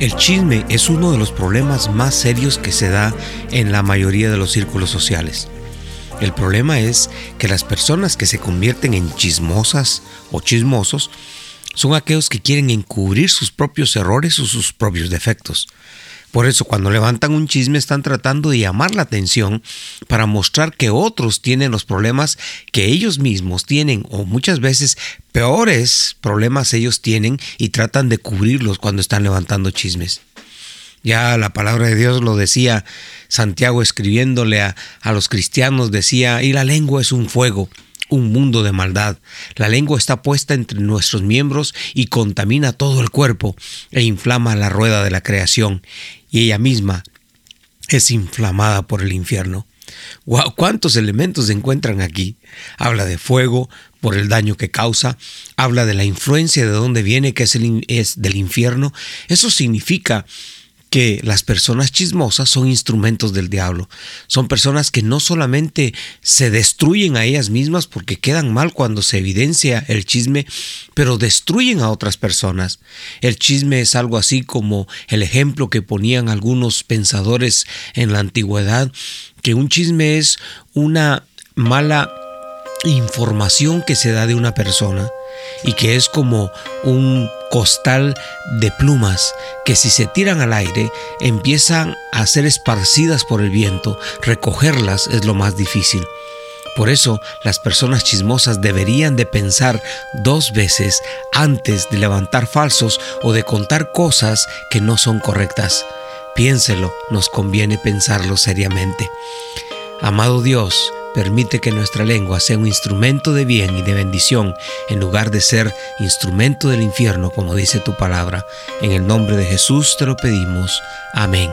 El chisme es uno de los problemas más serios que se da en la mayoría de los círculos sociales. El problema es que las personas que se convierten en chismosas o chismosos son aquellos que quieren encubrir sus propios errores o sus propios defectos. Por eso cuando levantan un chisme están tratando de llamar la atención para mostrar que otros tienen los problemas que ellos mismos tienen o muchas veces peores problemas ellos tienen y tratan de cubrirlos cuando están levantando chismes. Ya la palabra de Dios lo decía Santiago escribiéndole a, a los cristianos, decía, y la lengua es un fuego un mundo de maldad. La lengua está puesta entre nuestros miembros y contamina todo el cuerpo e inflama la rueda de la creación y ella misma es inflamada por el infierno. ¿Cuántos elementos se encuentran aquí? Habla de fuego por el daño que causa, habla de la influencia de dónde viene, que es, el, es del infierno. Eso significa que las personas chismosas son instrumentos del diablo. Son personas que no solamente se destruyen a ellas mismas porque quedan mal cuando se evidencia el chisme, pero destruyen a otras personas. El chisme es algo así como el ejemplo que ponían algunos pensadores en la antigüedad, que un chisme es una mala información que se da de una persona y que es como un costal de plumas que si se tiran al aire empiezan a ser esparcidas por el viento. Recogerlas es lo más difícil. Por eso las personas chismosas deberían de pensar dos veces antes de levantar falsos o de contar cosas que no son correctas. Piénselo, nos conviene pensarlo seriamente. Amado Dios, Permite que nuestra lengua sea un instrumento de bien y de bendición en lugar de ser instrumento del infierno, como dice tu palabra. En el nombre de Jesús te lo pedimos. Amén.